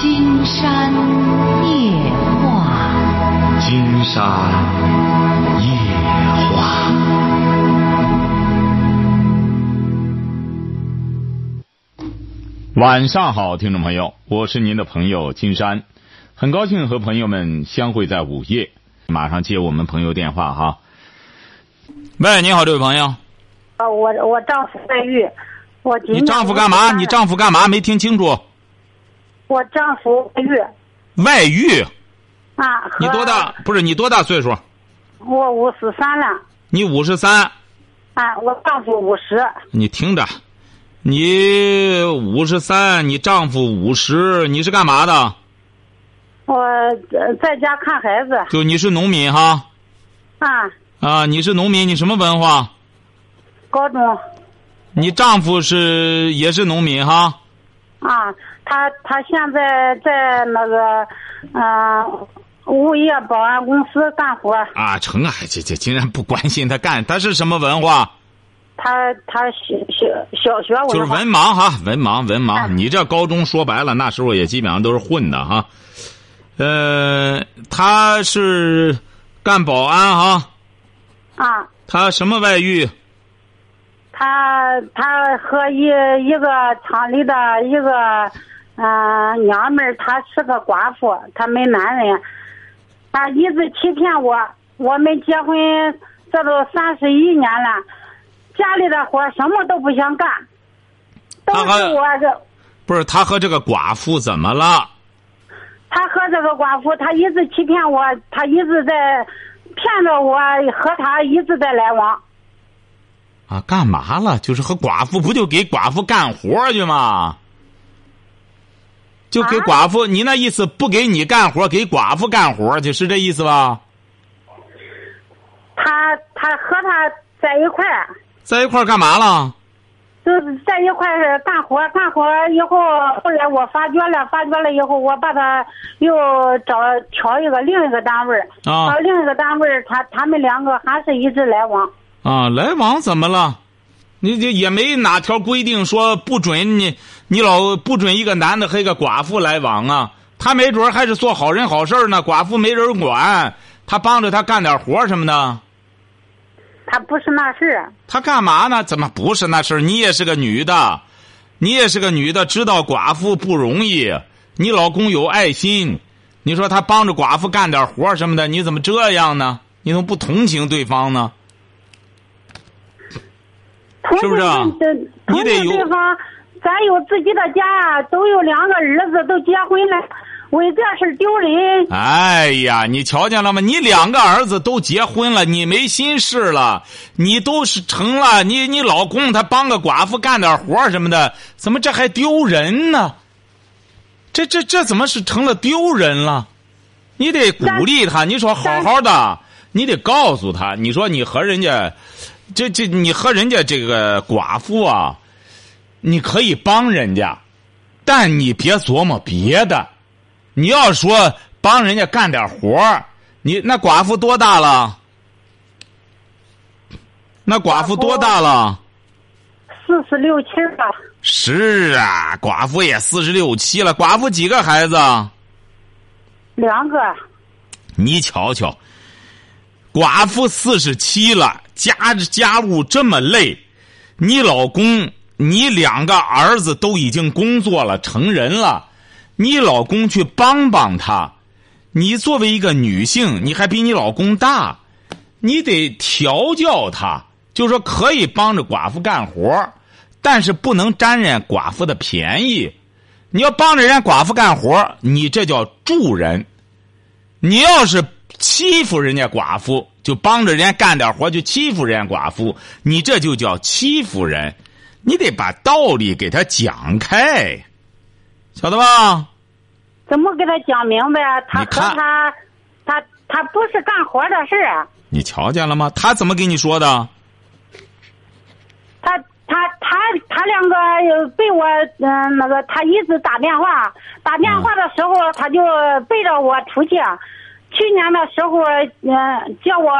金山夜话，金山夜话。晚上好，听众朋友，我是您的朋友金山，很高兴和朋友们相会在午夜。马上接我们朋友电话哈。喂，你好，这位朋友。啊，我我丈夫外遇，我你丈夫干嘛？你丈夫干嘛？没听清楚。我丈夫外遇外遇？啊，你多大？？不是你多大岁数？我五十三了，你五十三。啊，我丈夫五十，你听着，你五十三，你丈夫五十，你是干嘛的？我呃在家看孩子就你是农民哈？啊，啊，你是农民，你什么文化？高中你丈夫是也是农民哈？啊，他他现在在那个嗯、呃物业保安公司干活，啊，成啊，这这竟然不关心他干，他是什么文化？他他小小小学文化就是文盲哈，文盲文盲。啊你这高中说白了，那时候也基本上都是混的哈。呃，他是干保安哈，啊，他什么外遇？他他和一一个厂里的一个嗯、呃娘们儿，她是个寡妇，她没男人，啊，一直欺骗我。我们结婚这都三十一年了，家里的活什么都不想干，都是我这。不是他和这个寡妇怎么了？他和这个寡妇，他一直欺骗我，他一直在骗着我，和他一直在来往。啊，干嘛了？就是和寡妇不就给寡妇干活去吗？就给啊寡妇，你那意思不给你干活，给寡妇干活去，是这意思吧？他他和他在一块儿。在一块儿干嘛了？就是在一块儿干活，干活以后，后来我发觉了，发觉了以后，我把他又找调一个另一个单位儿，啊到另一个单位儿，他他们两个还是一直来往。啊，来往怎么了？你这也没哪条规定说不准你你老不准一个男的和一个寡妇来往啊？他没准儿还是做好人好事儿呢，寡妇没人管，他帮着他干点活什么的。他不是那事儿，他干嘛呢？怎么不是那事儿？你也是个女的，你也是个女的，知道寡妇不容易。你老公有爱心，你说他帮着寡妇干点活什么的，你怎么这样呢？你怎么不同情对方呢？同是不是你得有情对方，咱有自己的家，都有两个儿子，都结婚了，为这事丢人。哎呀，你瞧见了吗？你两个儿子都结婚了，你没心事了，你都是成了，你你老公他帮个寡妇干点活什么的，怎么这还丢人呢？这这这怎么是成了丢人了？你得鼓励他，你说好好的，你得告诉他，你说你和人家，这这你和人家这个寡妇啊，你可以帮人家，但你别琢磨别的。你要说帮人家干点活儿你那寡妇多大了？那寡妇多大了？四十六七了，是啊，寡妇也四十六七了。寡妇几个孩子？两个，你瞧瞧，寡妇四十七了，家家务这么累，你老公，你两个儿子都已经工作了，成人了，你老公去帮帮他，你作为一个女性，你还比你老公大，你得调教他，就说可以帮着寡妇干活，但是不能占人家寡妇的便宜。你要帮着人家寡妇干活，你这叫助人。你要是欺负人家寡妇，就帮着人家干点活，就欺负人家寡妇，你这就叫欺负人。你得把道理给他讲开，晓得吧？怎么给他讲明白？他和他，他他不是干活的事儿。你瞧见了吗？他怎么跟你说的？他他他他两个呃被我嗯、那个他一直打电话，打电话的时候他就背着我出去。去年的时候，嗯、叫我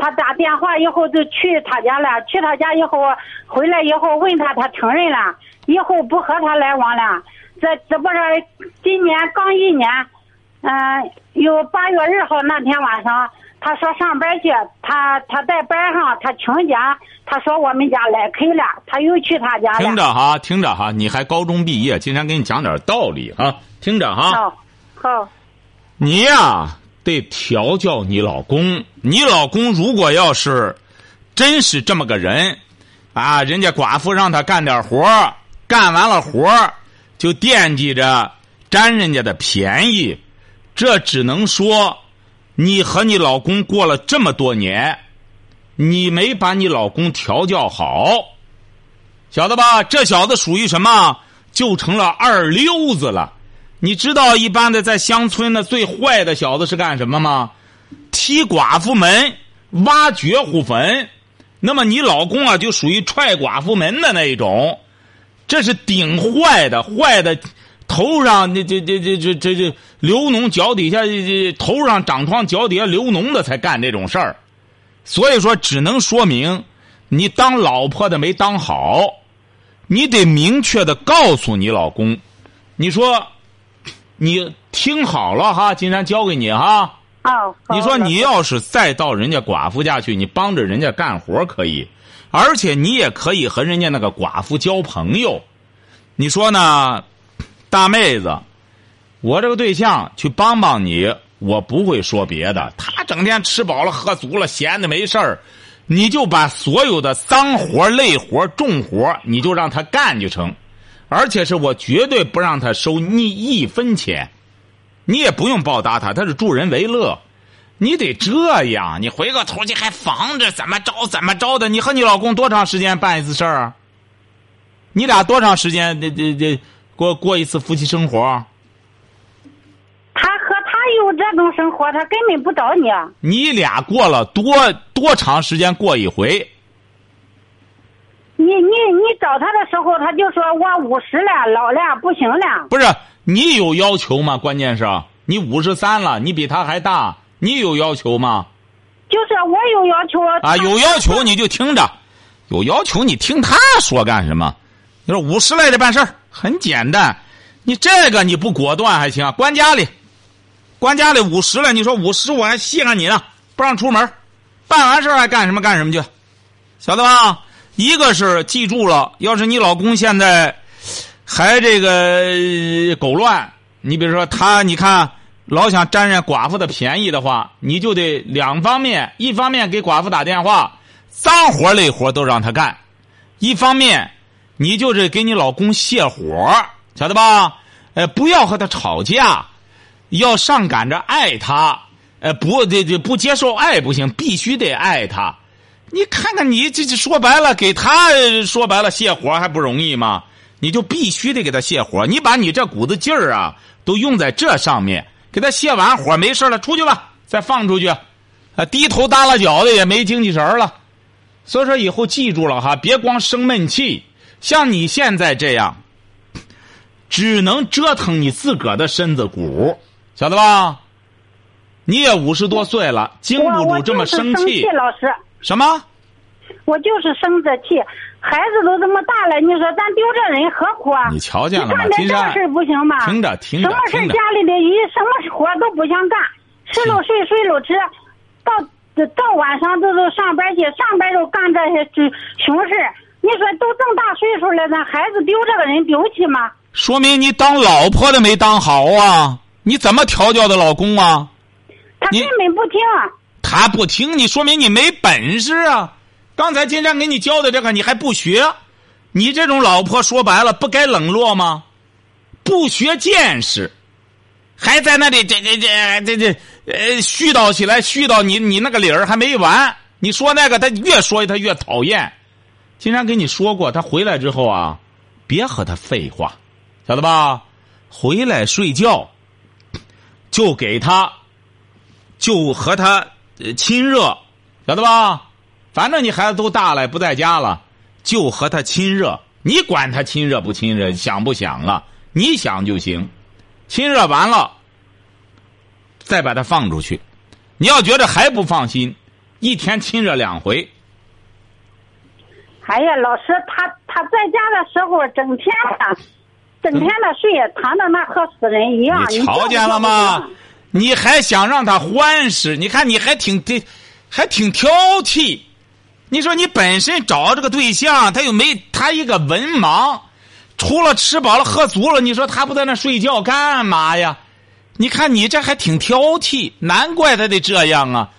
他打电话以后就去他家了，去他家以后回来以后问他，他承认了，以后不和他来往了。这这不是今年刚一年，嗯、有八月二号那天晚上，他说上班去，他他在班上，他请假，他说我们家来客了，他又去他家了听。着哈，听着哈，你还高中毕业，今天给你讲点道理哈，听着哈。好，好，你呀，得调教你老公。你老公如果要是真是这么个人，啊，人家寡妇让他干点活干完了活就惦记着占人家的便宜，这只能说你和你老公过了这么多年，你没把你老公调教好，晓得吧？这小子属于什么？就成了二流子了。你知道一般的在乡村的最坏的小子是干什么吗？踢寡妇门，挖绝户坟。那么你老公啊，就属于踹寡妇门的那一种，这是顶坏的，坏的头上这这这这这这这流脓，脚底下这这头上长疮，脚底下流脓的才干这种事儿。所以说，只能说明你当老婆的没当好，你得明确的告诉你老公，你说。你听好了哈，金山教给你哈。哦，好你说你要是再到人家寡妇家去，你帮着人家干活可以，而且你也可以和人家那个寡妇交朋友。你说呢，大妹子？我这个对象去帮帮你，我不会说别的。他整天吃饱了喝足了，闲的没事儿，你就把所有的脏活、累活、重活，你就让他干就成。而且是我绝对不让他收你一分钱，你也不用报答他，他是助人为乐。你得这样，你回过头去还防着怎么着怎么着的。你和你老公多长时间办一次事儿啊？你俩多长时间这这这过过一次夫妻生活？他和他有这种生活，他根本不找你。你俩过了多多长时间过一回？你你你找他的时候，他就说我五十了，老了，不行了。不是你有要求吗？关键是你五十三了，你比他还大，你有要求吗？就是我有要求啊，有要求你就听着，有要求你听他说干什么？你说五十来的办事儿很简单，你这个你不果断还行，关家里，关家里五十了，你说五十我还稀罕你呢，不让出门，办完事儿还干什么干什么去，晓得吧？一个是记住了，要是你老公现在还这个狗乱，你比如说他，你看老想占人寡妇的便宜的话，你就得两方面，一方面给寡妇打电话，脏活累活都让他干；一方面，你就是给你老公泄火，晓得吧？呃，不要和他吵架，要上赶着爱他，呃，不这这不接受爱不行，必须得爱他。你看看你这这说白了，给他说白了泄火还不容易吗？你就必须得给他泄火，你把你这股子劲儿啊，都用在这上面，给他泄完火没事了，出去吧，再放出去，啊，低头耷拉脚的也没精气神了。所以说以后记住了哈，别光生闷气，像你现在这样，只能折腾你自个儿的身子骨，晓得吧？你也五十多岁了，经不住这么就是生气。老师，什么？我就是生这气。孩子都这么大了，你说咱丢这人何苦啊？你瞧见了吗你干点金事不行吗？听着听着什么事家里的一什么活都不想干，吃了睡，睡了吃，到到晚上都都上班去，上班都干这些这熊事儿你说都这么大岁数了，咱孩子丢这个人丢起吗？说明你当老婆的没当好啊！你怎么调教的老公啊？他根本不听。他不听你，说明你没本事啊！刚才金山给你教的这个，你还不学？你这种老婆说白了，不该冷落吗？不学见识，还在那里这这这这这呃絮叨起来，絮叨你你那个理儿还没完。你说那个，他越说他越讨厌。金山跟你说过，他回来之后啊，别和他废话，晓得吧？回来睡觉，就给他，就和他亲热，晓得吧？反正你孩子都大了，不在家了，就和他亲热。你管他亲热不亲热，想不想啊？你想就行。亲热完了，再把他放出去。你要觉得还不放心，一天亲热两回。哎呀，老师，他他在家的时候整天的，整天的睡，躺在那和死人一样。你瞧见了吗？你还想让他欢实？你看你还挺挺，还挺挑剔。你说你本身找这个对象，他又没他一个文盲，除了吃饱了喝足了，你说他不在那睡觉干嘛呀？你看你这还挺挑剔，难怪他得这样啊！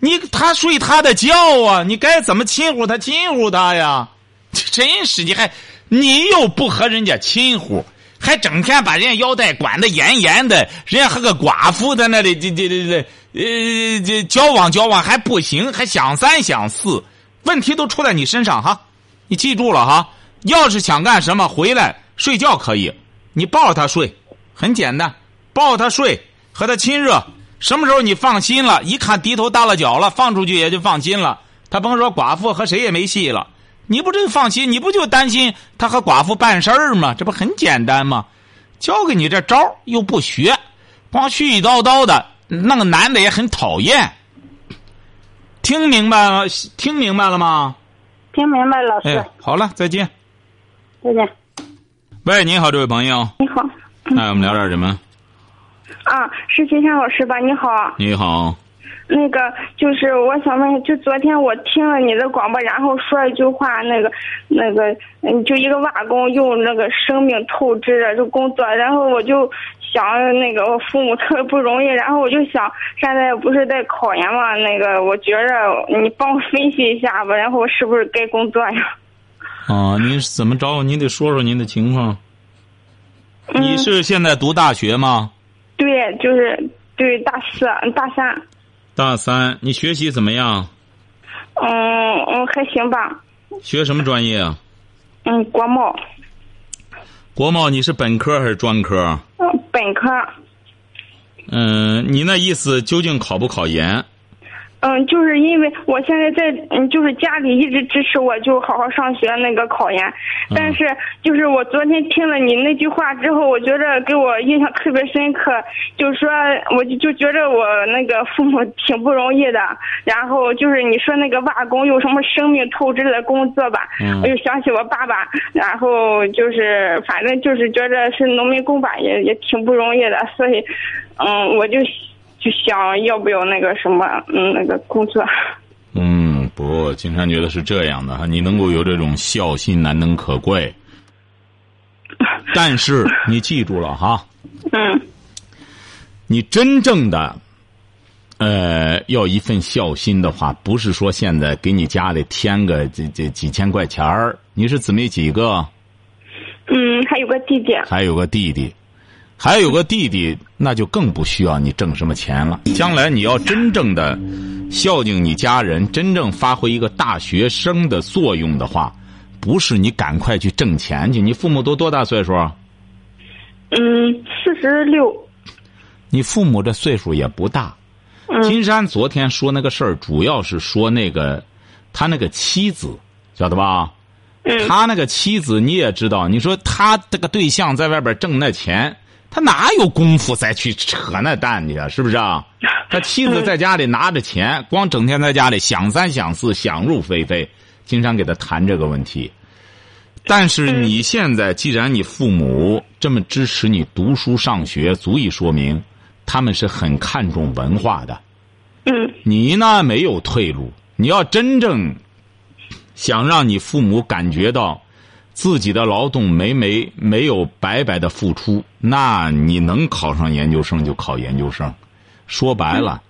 你他睡他的觉啊，你该怎么亲乎他亲乎他呀？真是你还你又不和人家亲乎，还整天把人家腰带管得严严的，人家和个寡妇在那里这这这这呃这交往交往还不行，还想三想四，问题都出在你身上哈！你记住了哈，要是想干什么回来睡觉可以，你抱着他睡，很简单。抱着他睡，和他亲热，什么时候你放心了？一看低头耷拉脚了，放出去也就放心了。他甭说寡妇和谁也没戏了，你不真放心？你不就担心他和寡妇办事儿吗？这不很简单吗？教给你这招又不学，光絮絮叨叨的，那个男的也很讨厌。听明白了？听明白了吗？听明白，老师。哎，好了，再见。再见。喂，你好，这位朋友。你好。哎，我们聊点什么？啊，是金山老师吧？你好，你好。那个就是我想问，就昨天我听了你的广播，然后说一句话，那个那个嗯，就一个瓦工用那个生命透支着就工作，然后我就想那个我父母特别不容易，然后我就想现在不是在考研嘛，那个我觉着你帮我分析一下吧，然后我是不是该工作呀？啊，您是怎么着？您得说说您的情况。你是现在读大学吗？对，就是对大四、大三。大三，你学习怎么样？嗯嗯，还行吧。学什么专业啊？嗯，国贸。国贸，你是本科还是专科？嗯，本科。嗯，你那意思究竟考不考研？嗯，就是因为我现在在，嗯，就是家里一直支持我，就好好上学那个考研。但是，就是我昨天听了你那句话之后，我觉得给我印象特别深刻。就是说，我就就觉着我那个父母挺不容易的。然后就是你说那个瓦工有什么生命透支的工作吧，我就想起我爸爸。然后就是反正就是觉着是农民工吧，也也挺不容易的。所以，嗯，我就。就想要不要那个什么，嗯，那个工作。嗯，不，金山觉得是这样的哈，你能够有这种孝心，难能可贵。但是你记住了哈。嗯。你真正的，呃，要一份孝心的话，不是说现在给你家里添个这这几千块钱儿。你是姊妹几个？嗯，还有个弟弟。还有个弟弟。还有个弟弟，那就更不需要你挣什么钱了。将来你要真正的孝敬你家人，真正发挥一个大学生的作用的话，不是你赶快去挣钱去。你父母都多大岁数？嗯，四十六。你父母这岁数也不大。金山昨天说那个事儿，主要是说那个他那个妻子，晓得吧？他那个妻子你也知道，你说他这个对象在外边挣那钱。他哪有功夫再去扯那蛋去啊？是不是啊？他妻子在家里拿着钱，光整天在家里想三想四，想入非非，经常给他谈这个问题。但是你现在既然你父母这么支持你读书上学，足以说明他们是很看重文化的。嗯。你呢没有退路。你要真正想让你父母感觉到。自己的劳动没没没有白白的付出，那你能考上研究生就考研究生。说白了，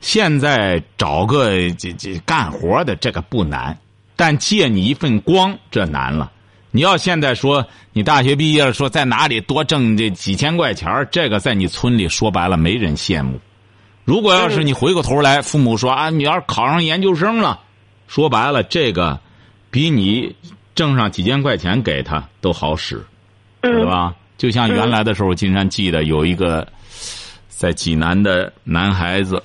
现在找个这这干活的这个不难，但借你一份光这难了。你要现在说你大学毕业了，说在哪里多挣这几千块钱这个在你村里说白了没人羡慕。如果要是你回过头来，父母说啊，你要是考上研究生了，说白了这个比你。挣上几千块钱给他都好使，对吧？就像原来的时候，金山记得有一个在济南的男孩子，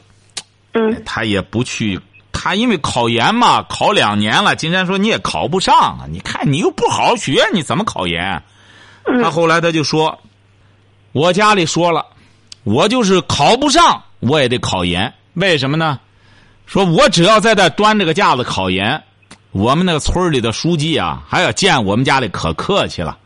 嗯，他也不去，他因为考研嘛，考两年了。金山说你也考不上啊！你看你又不好好学，你怎么考研？他后来他就说，我家里说了，我就是考不上，我也得考研。为什么呢？说我只要在这端着个架子考研。我们那个村里的书记啊，还要见我们家里可客气了，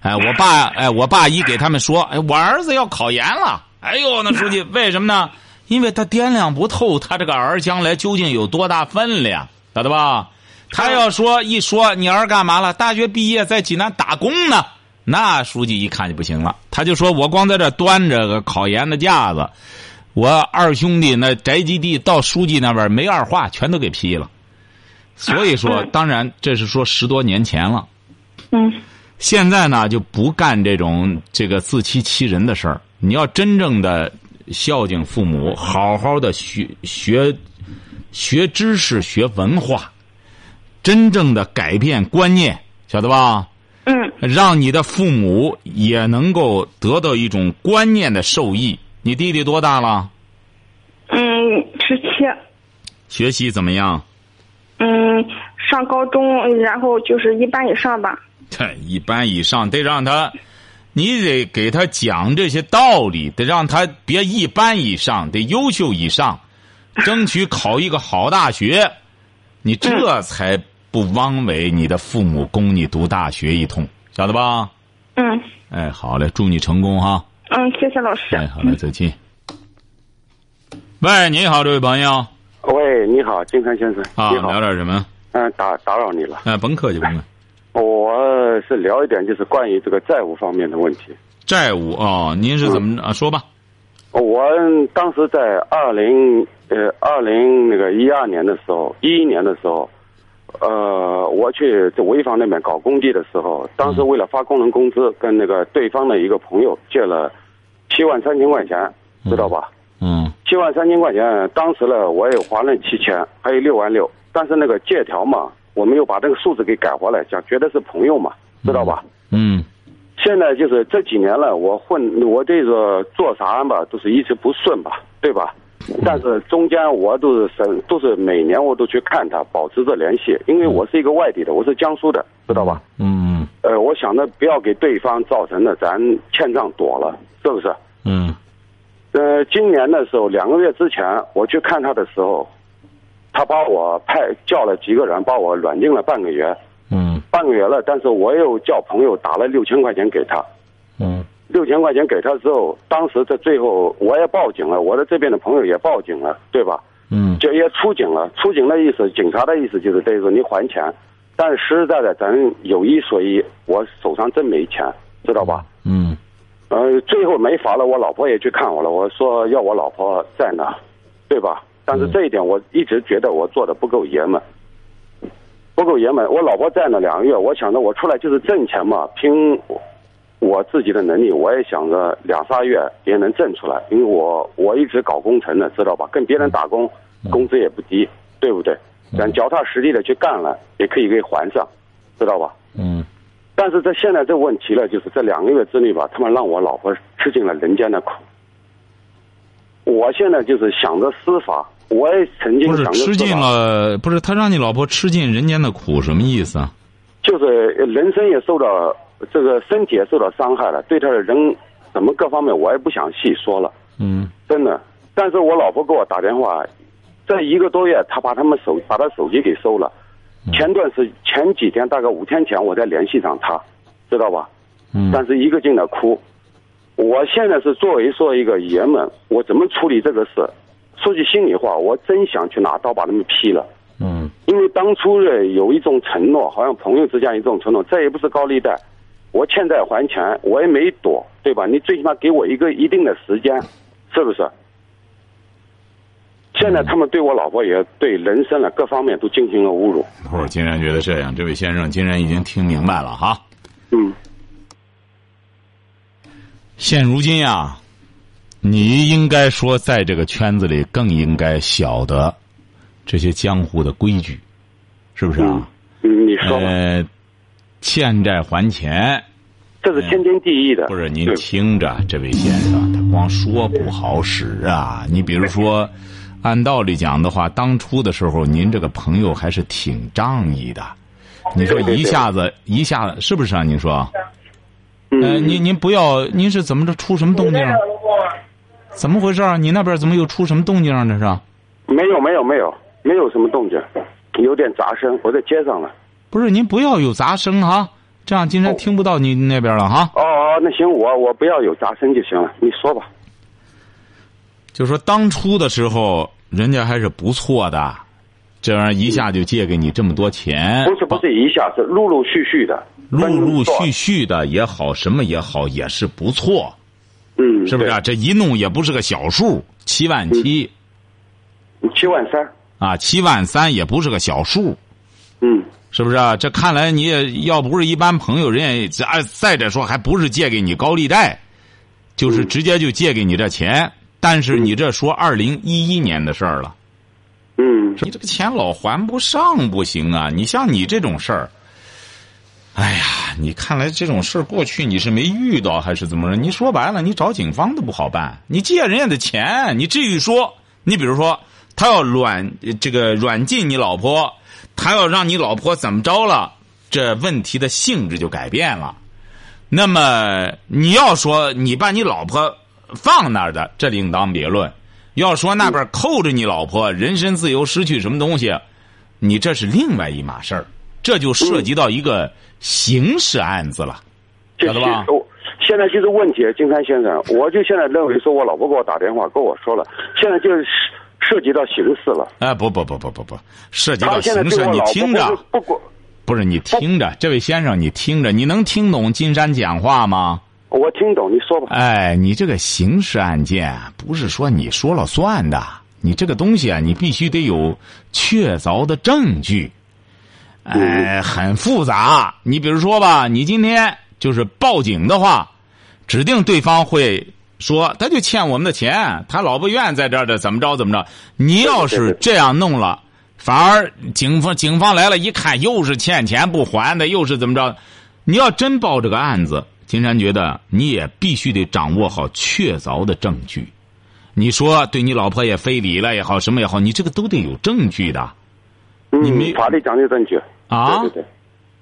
哎，我爸，哎，我爸一给他们说，哎，我儿子要考研了。哎呦，那书记，为什么呢？因为他掂量不透他这个儿将来究竟有多大分量，晓得吧？他要说一说你儿干嘛了？大学毕业在济南打工呢。那书记一看就不行了，他就说我光在这端着个考研的架子，我二兄弟那宅基地到书记那边没二话，全都给批了。所以说，当然这是说十多年前了。嗯。现在呢，就不干这种这个自欺欺人的事儿。你要真正的孝敬父母，好好的学学学知识、学文化，真正的改变观念，晓得吧？嗯。让你的父母也能够得到一种观念的受益。你弟弟多大了？嗯，十七。学习怎么样？嗯，上高中，然后就是一般以上吧。对，一般以上得让他，你得给他讲这些道理，得让他别一般以上，得优秀以上，争取考一个好大学，你这才不枉为你的父母供你读大学一通，晓得吧？嗯。哎，好嘞，祝你成功哈。嗯，谢谢老师。哎，好嘞，再见。喂，你好，这位朋友。喂，你好，金山先生。啊，你好。聊点什么？嗯，打打扰你了。哎，甭客气，甭客气。我是聊一点，就是关于这个债务方面的问题。债务啊，您是怎么啊？说吧。我当时在二零呃二零那个一二年的时候，一一年的时候，呃，我去在潍坊那边搞工地的时候，当时为了发工人工资，跟那个对方的一个朋友借了七万三千块钱，知道吧？嗯。七万三千块钱，当时呢我也还了七千，还有六万六，但是那个借条嘛。我们又把这个数字给改回来，想觉得是朋友嘛，知道吧？嗯。现在就是这几年了，我混我这个做啥吧，都是一直不顺吧，对吧？但是中间我都是生，都是每年我都去看他，保持着联系，因为我是一个外地的，我是江苏的，知道吧？嗯。呃，我想着不要给对方造成的咱欠账多了，是不是？嗯。呃，今年的时候，两个月之前我去看他的时候。他把我派叫了几个人，把我软禁了半个月。嗯。半个月了，但是我又叫朋友打了六千块钱给他。嗯。六千块钱给他之后，当时在最后我也报警了，我的这边的朋友也报警了，对吧？嗯。就也出警了，出警的意思，警察的意思就是等于说你还钱，但是实实在在咱有一说一，我手上真没钱，知道吧？嗯。呃，最后没法了，我老婆也去看我了，我说要我老婆在呢，对吧？但是这一点我一直觉得我做的不够爷们，不够爷们。我老婆在那两个月，我想着我出来就是挣钱嘛，凭我自己的能力，我也想着两仨月也能挣出来。因为我我一直搞工程的，知道吧？跟别人打工，工资也不低，对不对？咱脚踏实地的去干了，也可以给还上，知道吧？嗯。但是在现在这问题呢，就是这两个月之内吧，他们让我老婆吃尽了人间的苦。我现在就是想着司法。我也曾经不是吃尽了，不是他让你老婆吃尽人间的苦，什么意思啊？就是人生也受到这个身体也受到伤害了，对他的人什么各方面我也不想细说了。嗯，真的。但是我老婆给我打电话，这一个多月，他把他们手把他手机给收了。前段时前几天大概五天前，我在联系上他，知道吧？嗯。但是一个劲的哭。我现在是作为说一个爷们，我怎么处理这个事？说句心里话，我真想去拿刀把他们劈了。嗯。因为当初呢有一种承诺，好像朋友之间一种承诺，这也不是高利贷，我欠债还钱，我也没躲，对吧？你最起码给我一个一定的时间，是不是？现在他们对我老婆也对人生了各方面都进行了侮辱。我竟然觉得这样，这位先生竟然已经听明白了哈。嗯。现如今呀。你应该说，在这个圈子里更应该晓得这些江湖的规矩，是不是啊？嗯，你说。呃，欠债还钱，这是天经地义的。不是您听着，这位先生，他光说不好使啊！你比如说，按道理讲的话，当初的时候，您这个朋友还是挺仗义的。你说一下子一下子是不是啊？您说。嗯。您您不要，您是怎么着？出什么动静？怎么回事啊？你那边怎么又出什么动静啊？这是？没有没有没有，没有什么动静，有点杂声。我在街上了。不是您不要有杂声啊！这样金山听不到你那边了哈。哦哦，那行，我我不要有杂声就行了，你说吧。就说当初的时候，人家还是不错的，这玩意儿一下就借给你这么多钱，不是不是一下，是陆陆续续的，陆陆续续的也好，什么也好，也是不错，嗯，是不是、啊？这一弄也不是个小数，七万七。对七万三，啊，七万三也不是个小数，嗯。是不是啊？这看来你也要不是一般朋友，人家再，再者说还不是借给你高利贷，就是直接就借给你这钱。但是你这说二零一一年的事儿了，嗯你这个钱老还不上不行啊！你像你这种事儿，哎呀，你看来这种事儿过去你是没遇到还是怎么着？你说白了，你找警方都不好办。你借人家的钱，你至于说，你比如说他要软这个软禁你老婆，他要让你老婆怎么着了，这问题的性质就改变了。那么你要说你把你老婆放那儿的，这另当别论。要说那边扣着你老婆，人身自由失去什么东西，你这是另外一码事儿，这就涉及到一个刑事案子了，就晓得吧？现在就是问题，金山先生，我就现在认为说，我老婆给我打电话跟我说了，现在就是涉及到刑事了。哎，不不不不不不，涉及到刑事，你听着不，不，不是你听着，这位先生，你听着，你能听懂金山讲话吗？我听懂，你说吧。哎，你这个刑事案件不是说你说了算的，你这个东西啊，你必须得有确凿的证据。哎，很复杂。你比如说吧，你今天就是报警的话，指定对方会说他就欠我们的钱，他老不愿在这儿的，怎么着怎么着。你要是这样弄了，反而警方警方来了一看，又是欠钱不还的，又是怎么着？你要真报这个案子，金山觉得你也必须得掌握好确凿的证据。你说对你老婆也非礼了也好，什么也好，你这个都得有证据的你没嗯，法律讲究证据。啊对。对对，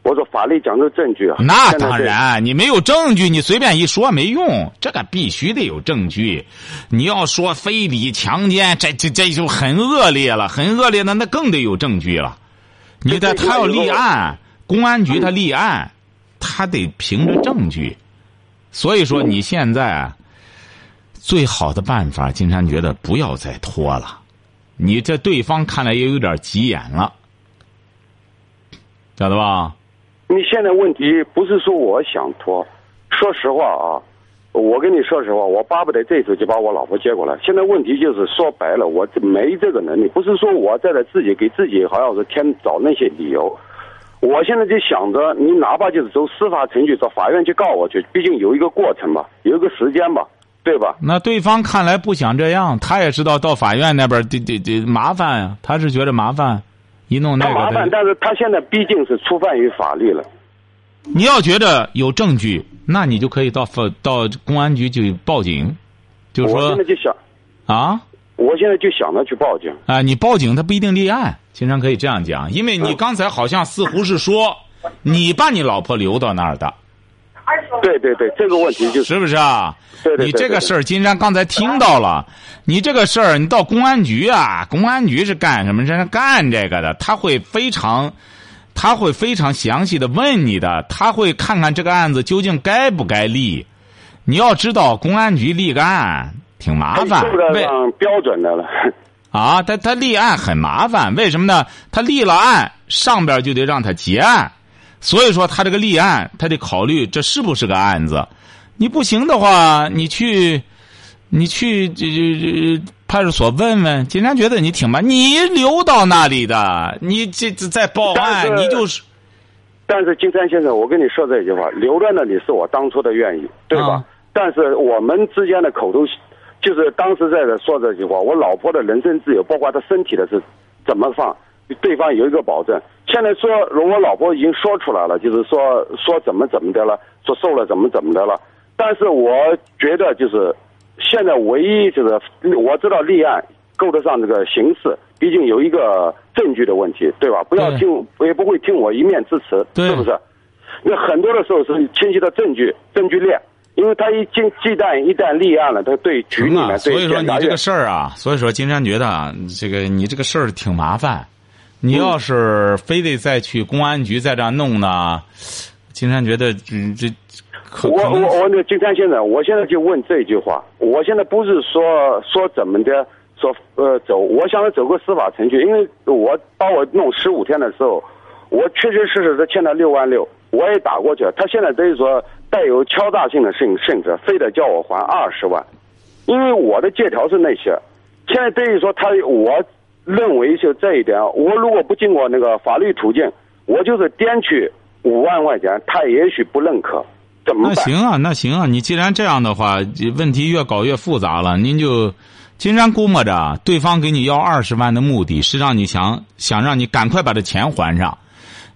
我说法律讲究证据啊。那。当然，你没有证据，你随便一说没用，这个必须得有证据。你要说非礼、强奸，这这这就很恶劣了，很恶劣的那更得有证据了。你这这得他要立案，公安局他立案，他得凭着证据。所以说，你现在啊最好的办法，金山觉得不要再拖了。你这对方看来也有点急眼了，晓得吧？你现在问题不是说我想拖，说实话啊，我跟你说实话，我巴不得这次就把我老婆接过来。现在问题就是说白了，我没这个能力，不是说我在这自己给自己好像是添找那些理由。我现在就想着，你哪怕就是走司法程序，找法院去告我去，毕竟有一个过程嘛，有一个时间嘛，对吧？那对方看来不想这样，他也知道到法院那边得得得麻烦呀，他是觉得麻烦，一弄那个麻烦，但是他现在毕竟是触犯于法律了。你要觉得有证据，那你就可以到法到公安局去报警，就是说我现在就想，啊我现在就想着去报警。啊，你报警他不一定立案，经常可以这样讲，因为你刚才好像似乎是说你把你老婆留到那儿的，对对对，这个问题就是是不是啊？对对对你这个事儿，金山刚才听到了，你这个事儿，你到公安局啊，公安局是干什么？是干这个的，他会非常，他会非常详细的问你的，他会看看这个案子究竟该不该立。你要知道，公安局立个案挺麻烦，受得为上标准的了。啊，他他立案很麻烦，为什么呢？他立了案，上边就得让他结案，所以说他这个立案，他得考虑这是不是个案子。你不行的话，你去，你去这这这派出所问问。警察觉得你挺慢，你留到那里的，你这这再报案，你就是但是金山先生，我跟你说这句话，留在那里是我当初的愿意，对吧？啊但是我们之间的口头，就是当时在这说这句话，我老婆的人身自由，包括她身体的是怎么放，对方有一个保证。现在说，如果老婆已经说出来了，就是说说怎么怎么的了，说受了怎么怎么的了。但是我觉得就是现在唯一就是我知道立案够得上这个刑事，毕竟有一个证据的问题，对吧？不要对听，也不会听我一面之词，是不是？那很多的时候是清晰的证据，证据链，因为他一进鸡蛋一旦立案了，他对局里啊，面对所以说你这个事儿啊，所以说金山觉得啊，这个你这个事儿挺麻烦。你要是非得再去公安局在这儿弄呢，金山觉得这这可我我我那金山先生，我现在就问这句话，我现在不是说说怎么的，说呃走，我想走个司法程序，因为我把我弄十五天的时候，我确确实实的欠了六万六，我也打过去了，他现在等于说带有敲诈性的性性质，非得叫我还二十万，因为我的借条是那些，现在等于说他我认为就这一点，我如果不经过那个法律途径，我就是颠去五万块钱，他也许不认可，怎么办？那行啊，那行啊，你既然这样的话，问题越搞越复杂了。您就金山估摸着，对方给你要二十万的目的是让你想想让你赶快把这钱还上。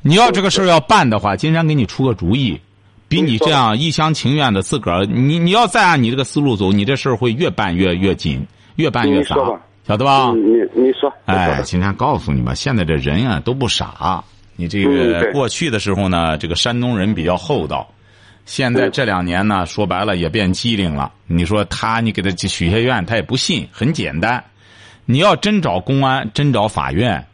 你要这个事儿要办的话，金山给你出个主意，比你这样一厢情愿的自个儿，你你要再按你这个思路走，你这事儿会越办越越紧，越办越杂你说吧，晓得吧？嗯，你你说，哎，吧金山告诉你吧，现在这人啊都不傻。你这嗯个过去的时候呢，这个山东人比较厚道，现在嗯这两年呢，说白了也变机灵了。你说他，你给他许下愿，他也不信。很简单，你要真找公安，真找法院，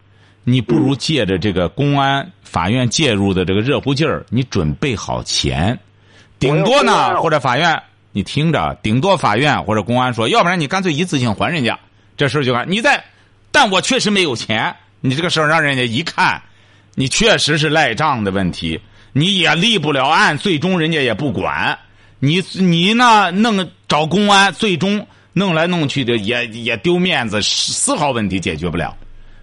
你不如借着这个公安、法院介入的这个热乎劲儿，你准备好钱，顶多呢或者法院，你听着，顶多法院或者公安说，要不然你干脆一次性还人家，这事儿就完。你在，但我确实没有钱，你这个事儿让人家一看，你确实是赖账的问题，你也立不了案，最终人家也不管。你 你呢弄找公安，最终弄来弄去的也也丢面子，丝毫问题解决不了。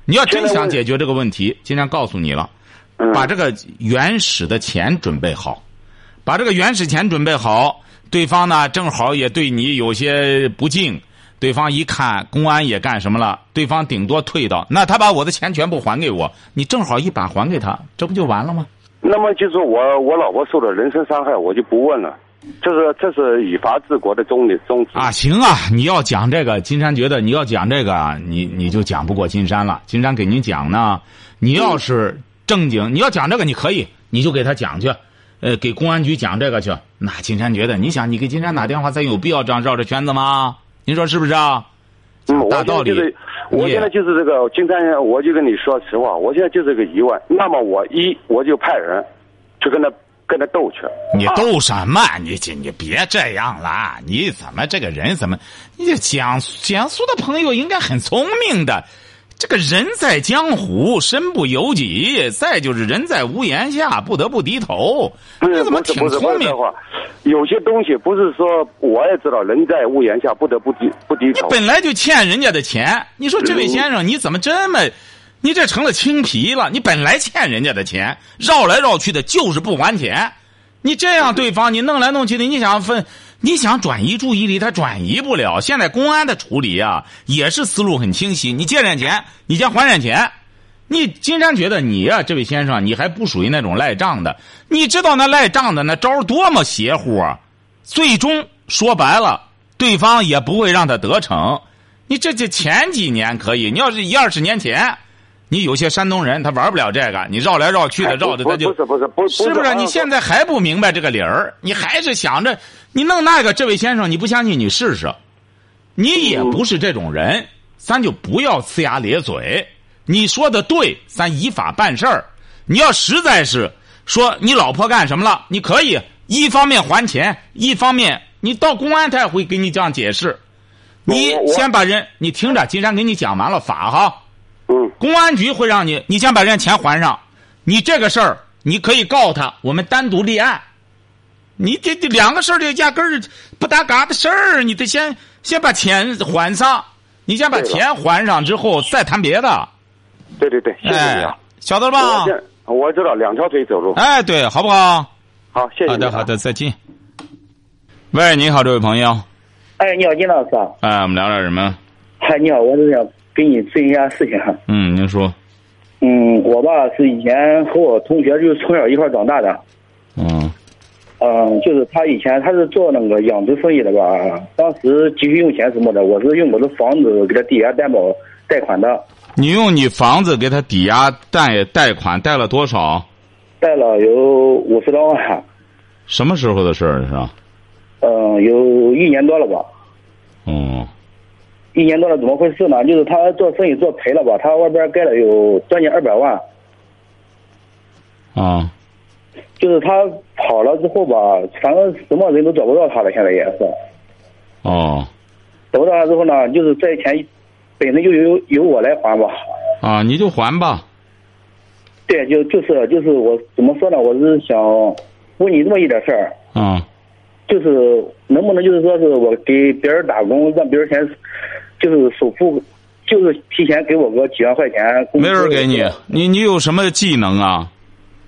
你要真想解决这个问题，今天告诉你了，嗯把这个原始的钱准备好，把这个原始钱准备好，对方呢正好也对你有些不敬，对方一看公安也干什么了，对方顶多退到，那他把我的钱全部还给我，你正好一把还给他，这不就完了吗？那么就是我我老婆受了人身伤害，我就不问了。这是这是以法治国的宗理宗旨啊，行啊，你要讲这个，金山觉得你要讲这个啊，你你就讲不过金山了。金山给您讲呢，你要是正经，你要讲这个，你可以，你就给他讲去，呃，给公安局讲这个去。那金山觉得，你想，你给金山打电话，咱有必要这样绕着圈子吗？您说是不是啊？大道理我现在就是这个金山，我就跟你说实话，我现在就是个疑问。那么我一我就派人去跟他跟他斗去。你二斗什么？你这你别这样了！你怎么这个人怎么？你这江江苏的朋友应该很聪明的。这个人在江湖，身不由己；再就是人在屋檐下，不得不低头。你怎么挺聪明有些东西不是说我也知道，人在屋檐下不得不低不低头你。本来就欠人家的钱，你说这位先生，你怎么这么？你这成了青皮了？你本来欠人家的钱，绕来绕去的就是不还钱。你这样对方，你弄来弄去的，你想分，你想转移注意力，他转移不了。现在公安的处理啊，也是思路很清晰。你借点钱，你先还点钱。你金山觉得你呀、这位先生，你还不属于那种赖账的。你知道那赖账的那招多么邪乎啊！最终说白了，对方也不会让他得逞。你这这前几年可以，你要是一二十年前，你有些山东人他玩不了这个，你绕来绕去的绕的他就不是不是不是不是？不是你现在还不明白这个理儿？你还是想着你弄那个？这位先生，你不相信你试试，你也不是这种人，咱就不要呲牙咧嘴。你说的对，咱依法办事儿。你要实在是说你老婆干什么了，你可以一方面还钱，一方面你到公安他也会给你这样解释。你先把人，你听着，金山给你讲完了法哈。嗯公安局会让你，你先把人家钱还上，你这个事儿你可以告他，我们单独立案。你这这两个事儿就压根儿不搭嘎的事儿，你得先先把钱还上，你先把钱还上之后再谈别的。对对对，谢谢你哎啊。，晓得了吧我？我知道两条腿走路。哎，对，好不好？好，谢谢。好的，好的，再见。喂，你好，这位朋友，哎，你好，金老师啊！哎，我们聊点什么？嗨，你好，我是想给你咨询一下事情哈。嗯，您说，嗯，我吧是以前和我同学就是从小一块长大的，嗯嗯，就是他以前他是做那个养殖生意的吧，当时急需用钱什么的，我是用我的房子给他抵押担保贷款的，你用你房子给他抵押贷贷款，贷了多少？贷了有五十多万，什么时候的事儿是吧？嗯，有一年多了吧。哦，一年多了，怎么回事呢？就是他做生意做赔了吧，他外边盖了有将近二百万，啊，就是他跑了之后吧，反正什么人都找不到他了，现在也是。哦，找不到他之后呢，就是这钱本身就由由我来还吧。啊，你就还吧。对，就就是就是我怎么说呢？我是想问你这么一点事儿，啊，就是能不能就是说是我给别人打工，让别人先就是首付，就是提前给我个几万块钱。没人给你，你你有什么技能啊？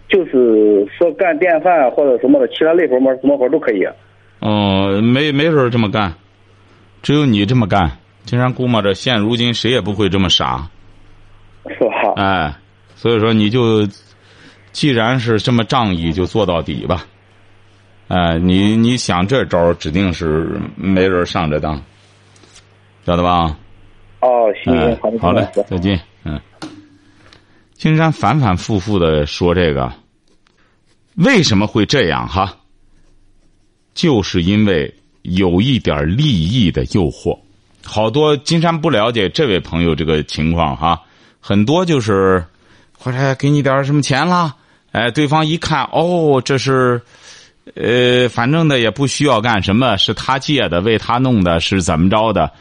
就是说干电饭或者什么的，其他累活么什么活都可以。哦，没没人这么干，只有你这么干。金山估摸着，现如今谁也不会这么傻，是吧？哎，所以说你就，既然是这么仗义，就做到底吧。哎，你你想这招，指定是没人上这当，晓得吧？哦，行，哎好的，，好嘞，再见。嗯，金山反反复复的说这个，为什么会这样哈？就是因为有一点利益的诱惑。好多金山不了解这位朋友这个情况哈，很多就是或者给你点什么钱啦，哎，对方一看哦，这是。呃，反正呢也不需要干什么，是他借的，为他弄的，是怎么着的？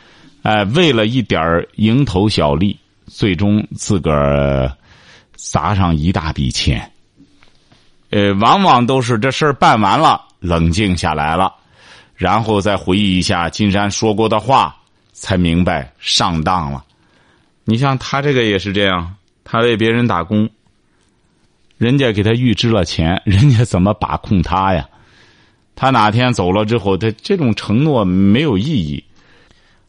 哎、为了一点蝇头小利，最终自个儿砸上一大笔钱。呃，往往都是这事儿办完了，冷静下来了，然后再回忆一下金山说过的话，才明白上当了。你像他这个也是这样，他为别人打工，人家给他预支了钱，人家怎么把控他呀？他哪天走了之后，他这种承诺没有意义。